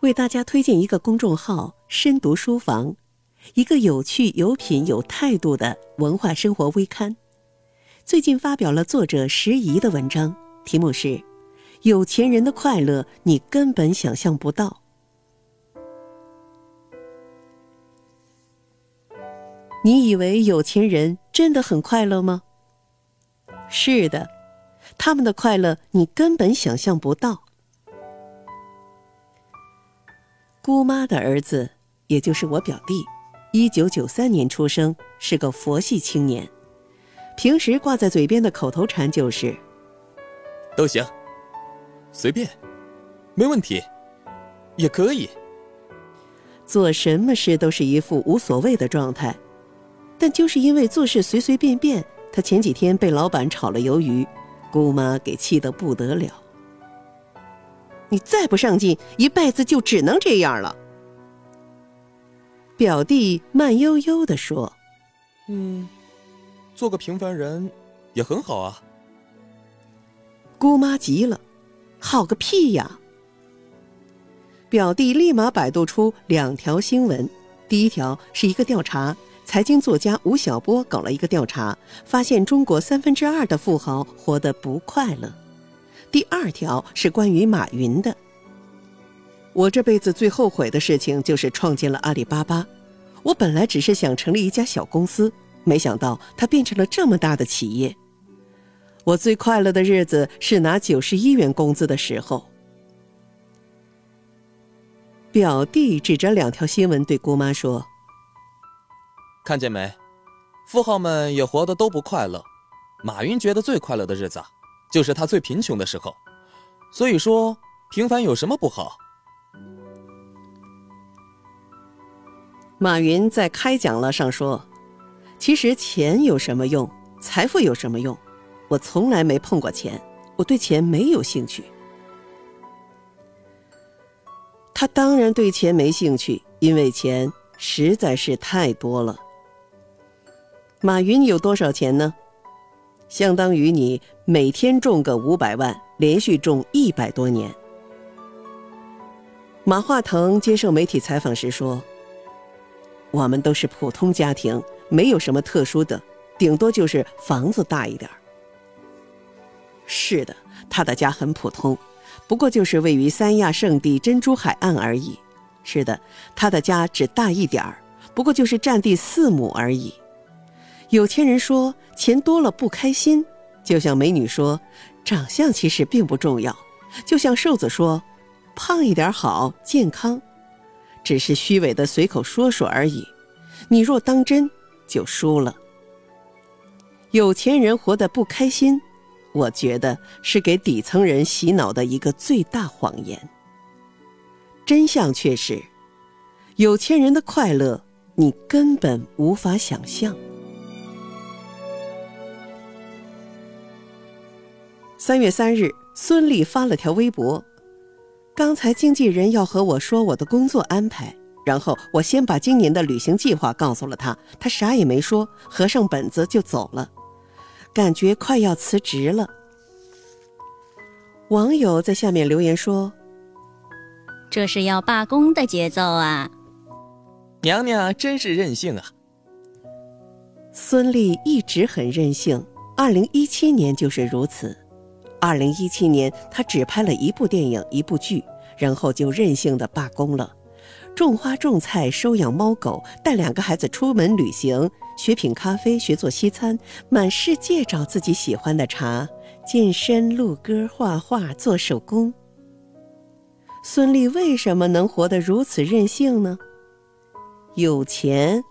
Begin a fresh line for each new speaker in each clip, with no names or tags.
为大家推荐一个公众号“深读书房”，一个有趣、有品、有态度的文化生活微刊。最近发表了作者石怡的文章，题目是《有钱人的快乐你根本想象不到》。你以为有钱人真的很快乐吗？是的，他们的快乐你根本想象不到。姑妈的儿子，也就是我表弟，一九九三年出生，是个佛系青年。平时挂在嘴边的口头禅就是：“
都行，随便，没问题，也可以。”
做什么事都是一副无所谓的状态。但就是因为做事随随便便，他前几天被老板炒了鱿鱼，姑妈给气得不得了。你再不上进，一辈子就只能这样了。表弟慢悠悠地说：“
嗯，做个平凡人也很好啊。”
姑妈急了：“好个屁呀！”表弟立马百度出两条新闻，第一条是一个调查，财经作家吴晓波搞了一个调查，发现中国三分之二的富豪活得不快乐。第二条是关于马云的。我这辈子最后悔的事情就是创建了阿里巴巴。我本来只是想成立一家小公司，没想到它变成了这么大的企业。我最快乐的日子是拿九十一元工资的时候。表弟指着两条新闻对姑妈说：“
看见没，富豪们也活得都不快乐。马云觉得最快乐的日子。”就是他最贫穷的时候，所以说平凡有什么不好？
马云在开讲了上说：“其实钱有什么用？财富有什么用？我从来没碰过钱，我对钱没有兴趣。”他当然对钱没兴趣，因为钱实在是太多了。马云有多少钱呢？相当于你每天中个五百万，连续中一百多年。马化腾接受媒体采访时说：“我们都是普通家庭，没有什么特殊的，顶多就是房子大一点是的，他的家很普通，不过就是位于三亚圣地珍珠海岸而已。是的，他的家只大一点儿，不过就是占地四亩而已。有钱人说钱多了不开心，就像美女说长相其实并不重要，就像瘦子说胖一点好健康，只是虚伪的随口说说而已。你若当真，就输了。有钱人活得不开心，我觉得是给底层人洗脑的一个最大谎言。真相却是，有钱人的快乐你根本无法想象。三月三日，孙俪发了条微博：“刚才经纪人要和我说我的工作安排，然后我先把今年的旅行计划告诉了他，他啥也没说，合上本子就走了，感觉快要辞职了。”网友在下面留言说：“
这是要罢工的节奏啊！”
娘娘真是任性啊！
孙俪一直很任性，二零一七年就是如此。二零一七年，他只拍了一部电影、一部剧，然后就任性的罢工了，种花种菜、收养猫狗，带两个孩子出门旅行，学品咖啡、学做西餐，满世界找自己喜欢的茶，健身、录歌、画画、做手工。孙俪为什么能活得如此任性呢？有钱，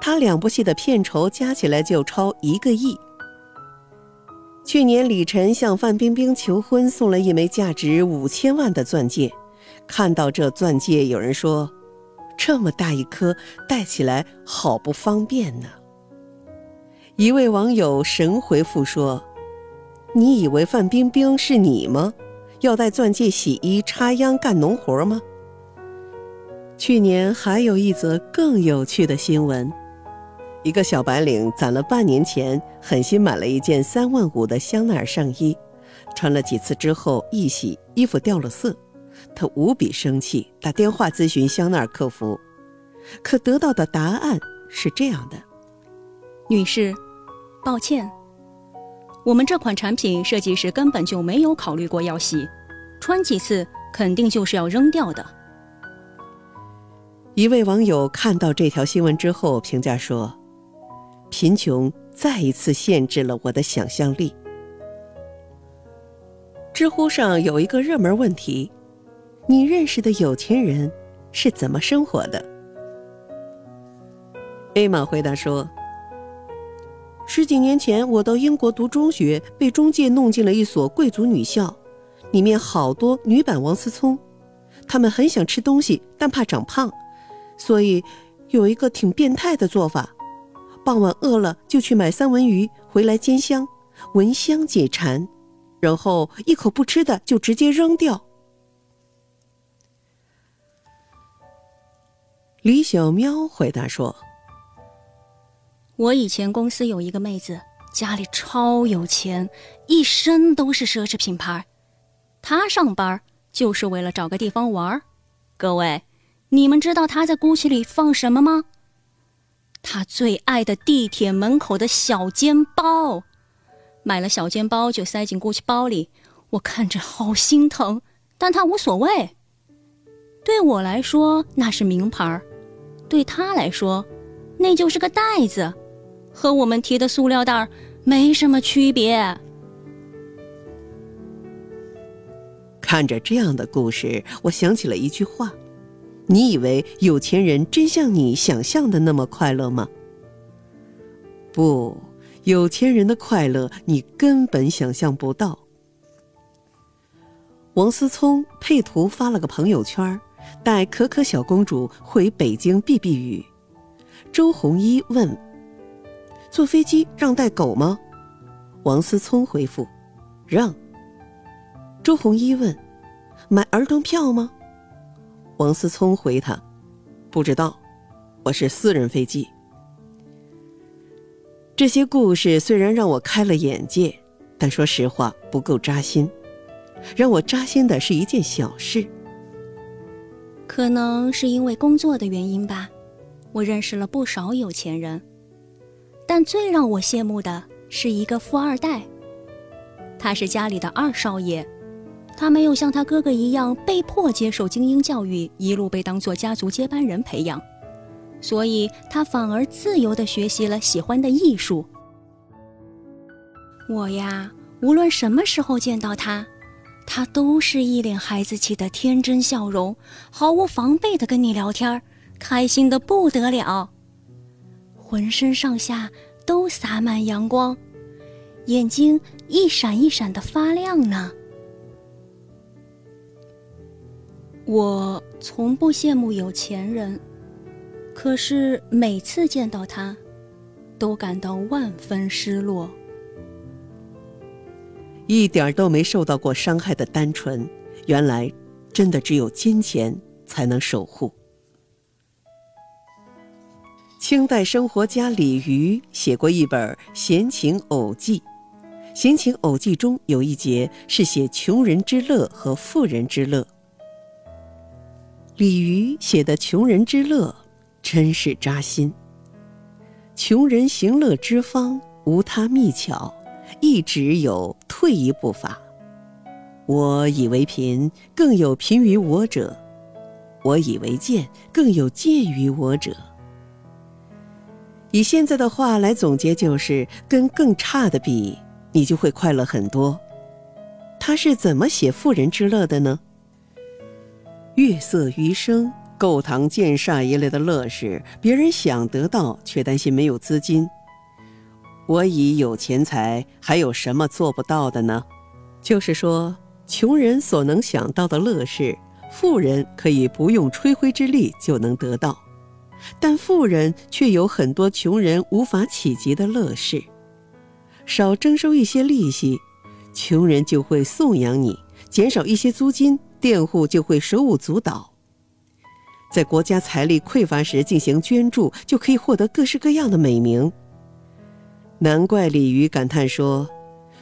他两部戏的片酬加起来就超一个亿。去年，李晨向范冰冰求婚，送了一枚价值五千万的钻戒。看到这钻戒，有人说：“这么大一颗，戴起来好不方便呢。”一位网友神回复说：“你以为范冰冰是你吗？要戴钻戒洗衣、插秧、干农活吗？”去年还有一则更有趣的新闻。一个小白领攒了半年钱，狠心买了一件三万五的香奈儿上衣，穿了几次之后一洗衣服掉了色，他无比生气，打电话咨询香奈儿客服，可得到的答案是这样的：
女士，抱歉，我们这款产品设计时根本就没有考虑过要洗，穿几次肯定就是要扔掉的。
一位网友看到这条新闻之后评价说：“贫穷再一次限制了我的想象力。”知乎上有一个热门问题：“你认识的有钱人是怎么生活的？” A 玛回答说：“十几年前，我到英国读中学，被中介弄进了一所贵族女校，里面好多女版王思聪，她们很想吃东西，但怕长胖。”所以，有一个挺变态的做法：傍晚饿了就去买三文鱼回来煎香，闻香解馋，然后一口不吃的就直接扔掉。李小喵回答说：“
我以前公司有一个妹子，家里超有钱，一身都是奢侈品牌，她上班就是为了找个地方玩各位。”你们知道她在锅起里放什么吗？他最爱的地铁门口的小煎包，买了小煎包就塞进 GUCCI 包里，我看着好心疼，但他无所谓。对我来说那是名牌，对他来说，那就是个袋子，和我们提的塑料袋没什么区别。
看着这样的故事，我想起了一句话。你以为有钱人真像你想象的那么快乐吗？不，有钱人的快乐你根本想象不到。王思聪配图发了个朋友圈，带可可小公主回北京避避雨。周鸿祎问：“坐飞机让带狗吗？”王思聪回复：“让。”周鸿祎问：“买儿童票吗？”王思聪回他：“不知道，我是私人飞机。”这些故事虽然让我开了眼界，但说实话不够扎心。让我扎心的是一件小事。
可能是因为工作的原因吧，我认识了不少有钱人，但最让我羡慕的是一个富二代。他是家里的二少爷。他没有像他哥哥一样被迫接受精英教育，一路被当做家族接班人培养，所以他反而自由地学习了喜欢的艺术。我呀，无论什么时候见到他，他都是一脸孩子气的天真笑容，毫无防备地跟你聊天，开心的不得了，浑身上下都洒满阳光，眼睛一闪一闪的发亮呢。我从不羡慕有钱人，可是每次见到他，都感到万分失落。
一点都没受到过伤害的单纯，原来真的只有金钱才能守护。清代生活家李渔写过一本《闲情偶记》，《闲情偶记》中有一节是写穷人之乐和富人之乐。李渔写的穷人之乐，真是扎心。穷人行乐之方，无他秘巧，一只有退一步法。我以为贫，更有贫于我者；我以为贱，更有贱于我者。以现在的话来总结，就是跟更差的比，你就会快乐很多。他是怎么写富人之乐的呢？月色余生、购堂建厦一类的乐事，别人想得到，却担心没有资金。我已有钱财，还有什么做不到的呢？就是说，穷人所能想到的乐事，富人可以不用吹灰之力就能得到，但富人却有很多穷人无法企及的乐事。少征收一些利息，穷人就会颂扬你；减少一些租金。佃户就会手舞足蹈。在国家财力匮乏时进行捐助，就可以获得各式各样的美名。难怪李渔感叹说：“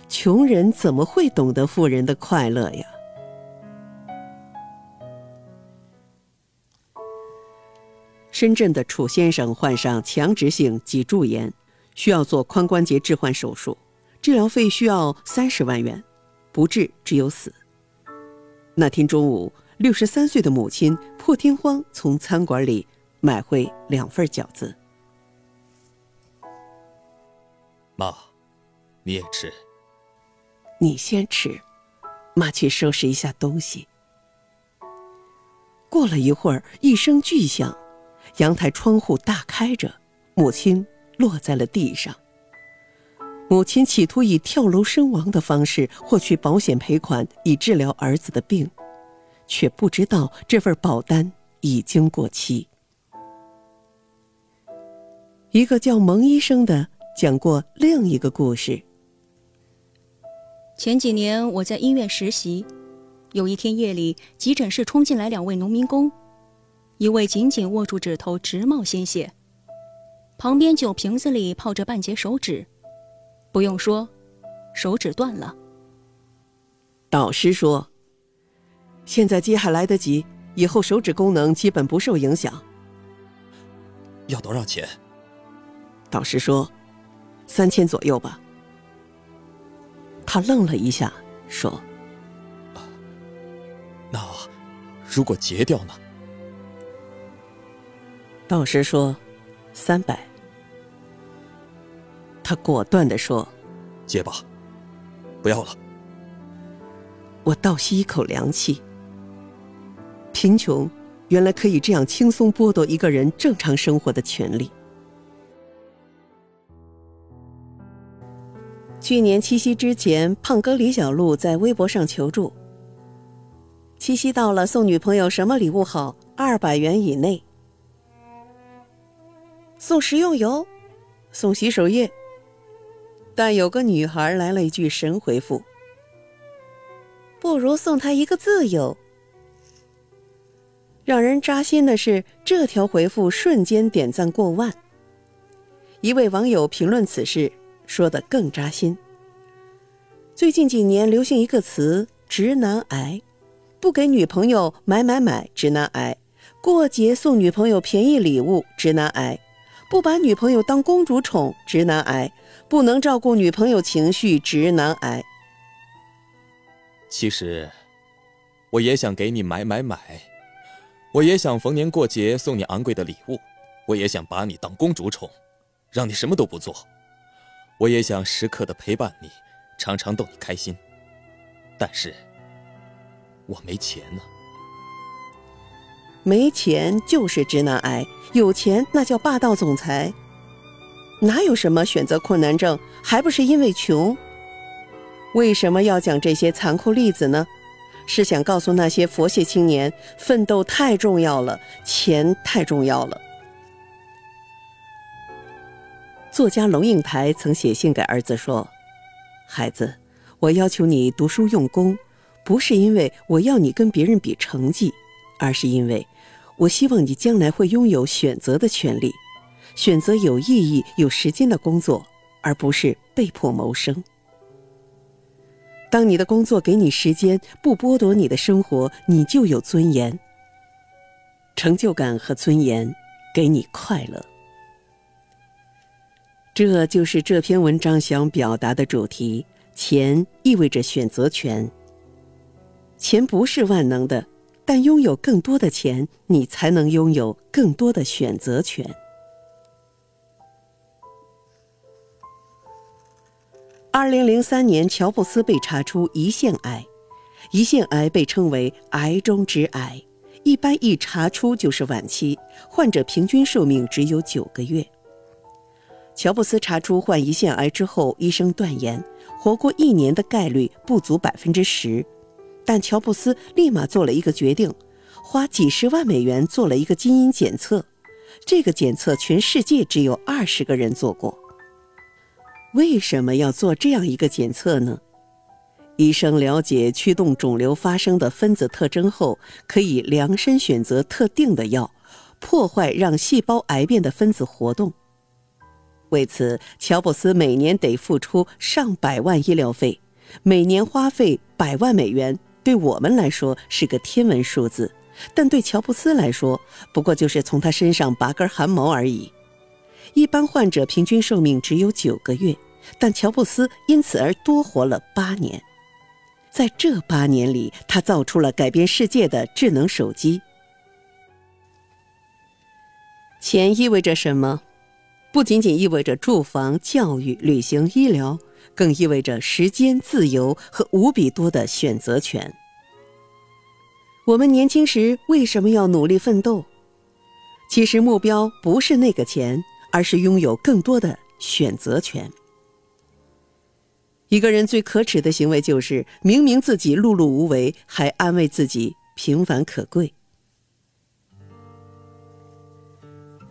穷人怎么会懂得富人的快乐呀？深圳的楚先生患上强直性脊柱炎，需要做髋关节置换手术，治疗费需要三十万元，不治只有死。那天中午，六十三岁的母亲破天荒从餐馆里买回两份饺子。
妈，你也吃。
你先吃，妈去收拾一下东西。过了一会儿，一声巨响。阳台窗户大开着，母亲落在了地上。母亲企图以跳楼身亡的方式获取保险赔款，以治疗儿子的病，却不知道这份保单已经过期。一个叫蒙医生的讲过另一个故事。
前几年我在医院实习，有一天夜里，急诊室冲进来两位农民工。一位紧紧握住指头，直冒鲜血。旁边酒瓶子里泡着半截手指，不用说，手指断了。
导师说：“现在接还来得及，以后手指功能基本不受影响。”
要多少钱？
导师说：“三千左右吧。”他愣了一下，说：“
那如果截掉呢？”
导师说：“三百。”他果断的说：“
结吧，不要了。”
我倒吸一口凉气。贫穷原来可以这样轻松剥夺一个人正常生活的权利。去年七夕之前，胖哥李小璐在微博上求助：“七夕到了，送女朋友什么礼物好？二百元以内。”送食用油，送洗手液。但有个女孩来了一句神回复：“不如送她一个自由。”让人扎心的是，这条回复瞬间点赞过万。一位网友评论此事，说的更扎心。最近几年流行一个词“直男癌”，不给女朋友买买买，直男癌；过节送女朋友便宜礼物，直男癌。不把女朋友当公主宠，直男癌；不能照顾女朋友情绪，直男癌。
其实，我也想给你买买买，我也想逢年过节送你昂贵的礼物，我也想把你当公主宠，让你什么都不做，我也想时刻的陪伴你，常常逗你开心。但是，我没钱呢。
没钱就是直男癌，有钱那叫霸道总裁。哪有什么选择困难症，还不是因为穷？为什么要讲这些残酷例子呢？是想告诉那些佛系青年，奋斗太重要了，钱太重要了。作家龙应台曾写信给儿子说：“孩子，我要求你读书用功，不是因为我要你跟别人比成绩，而是因为。”我希望你将来会拥有选择的权利，选择有意义、有时间的工作，而不是被迫谋生。当你的工作给你时间，不剥夺你的生活，你就有尊严、成就感和尊严，给你快乐。这就是这篇文章想表达的主题：钱意味着选择权。钱不是万能的。但拥有更多的钱，你才能拥有更多的选择权。二零零三年，乔布斯被查出胰腺癌，胰腺癌被称为“癌中之癌”，一般一查出就是晚期，患者平均寿命只有九个月。乔布斯查出患胰腺癌之后，医生断言，活过一年的概率不足百分之十。但乔布斯立马做了一个决定，花几十万美元做了一个基因检测。这个检测全世界只有二十个人做过。为什么要做这样一个检测呢？医生了解驱动肿瘤发生的分子特征后，可以量身选择特定的药，破坏让细胞癌变的分子活动。为此，乔布斯每年得付出上百万医疗费，每年花费百万美元，对我们来说是个天文数字，但对乔布斯来说，不过就是从他身上拔根汗毛而已。一般患者平均寿命只有九个月，但乔布斯因此而多活了八年。在这八年里，他造出了改变世界的智能手机。钱意味着什么？不仅仅意味着住房、教育、旅行、医疗，更意味着时间、自由和无比多的选择权。我们年轻时为什么要努力奋斗？其实目标不是那个钱，而是拥有更多的选择权。一个人最可耻的行为就是明明自己碌碌无为，还安慰自己平凡可贵。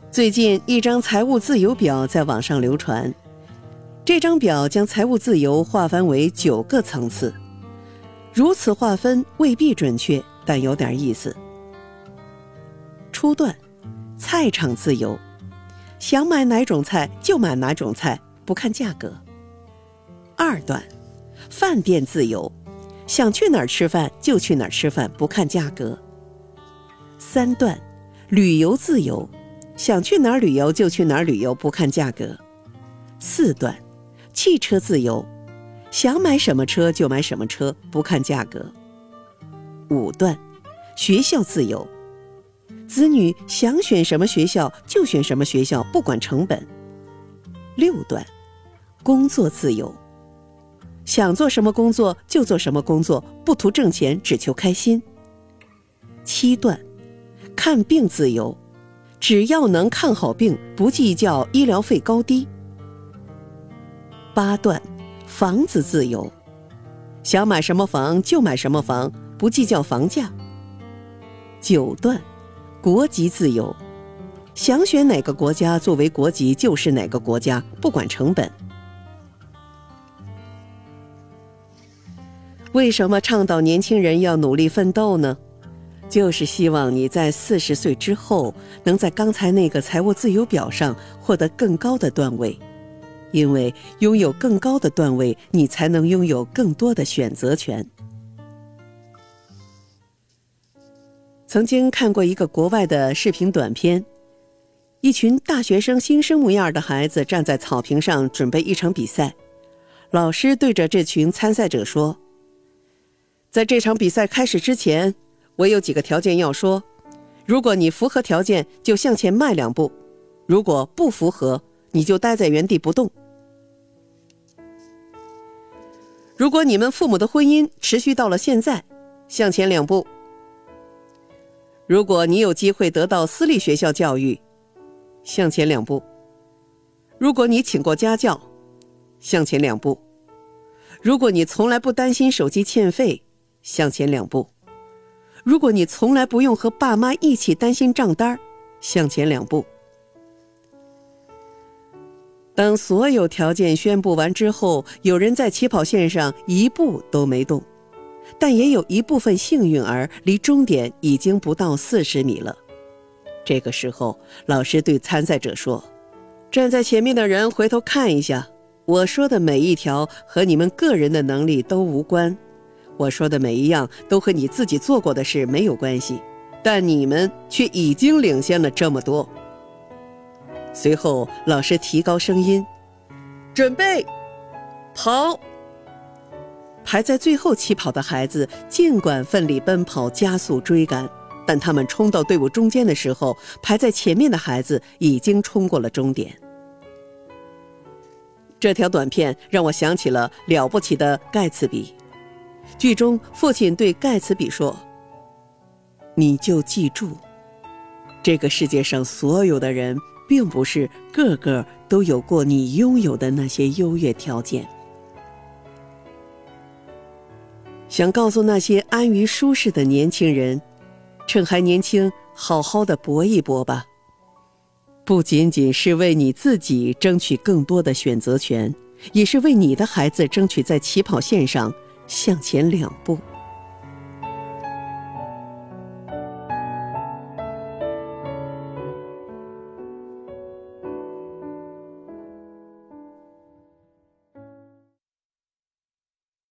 最近，一张财务自由表在网上流传。这张表将财务自由划分为九个层次。如此划分未必准确，但有点意思。初段，菜场自由，想买哪种菜就买哪种菜，不看价格。二段，饭店自由，想去哪儿吃饭就去哪儿吃饭，不看价格。三段，旅游自由。想去哪儿旅游就去哪儿旅游，不看价格。四段，汽车自由，想买什么车就买什么车，不看价格。五段，学校自由，子女想选什么学校就选什么学校，不管成本。六段，工作自由，想做什么工作就做什么工作，不图挣钱，只求开心。七段，看病自由。只要能看好病，不计较医疗费高低。八段，房子自由，想买什么房就买什么房，不计较房价。九段，国籍自由，想选哪个国家作为国籍就是哪个国家，不管成本。为什么倡导年轻人要努力奋斗呢？就是希望你在四十岁之后，能在刚才那个财务自由表上获得更高的段位，因为拥有更高的段位，你才能拥有更多的选择权。曾经看过一个国外的视频短片，一群大学生新生模样的孩子站在草坪上准备一场比赛，老师对着这群参赛者说：“在这场比赛开始之前。”我有几个条件要说，如果你符合条件，就向前迈两步；如果不符合，你就待在原地不动。如果你们父母的婚姻持续到了现在，向前两步；如果你有机会得到私立学校教育，向前两步；如果你请过家教，向前两步；如果你从来不担心手机欠费，向前两步。如果你从来不用和爸妈一起担心账单向前两步。当所有条件宣布完之后，有人在起跑线上一步都没动，但也有一部分幸运儿离终点已经不到四十米了。这个时候，老师对参赛者说：“站在前面的人回头看一下，我说的每一条和你们个人的能力都无关。”我说的每一样都和你自己做过的事没有关系，但你们却已经领先了这么多。随后，老师提高声音：“准备，跑！”排在最后起跑的孩子尽管奋力奔跑、加速追赶，但他们冲到队伍中间的时候，排在前面的孩子已经冲过了终点。这条短片让我想起了了不起的盖茨比。剧中，父亲对盖茨比说：“你就记住，这个世界上所有的人，并不是个个都有过你拥有的那些优越条件。想告诉那些安于舒适的年轻人，趁还年轻，好好的搏一搏吧。不仅仅是为你自己争取更多的选择权，也是为你的孩子争取在起跑线上。”向前两步。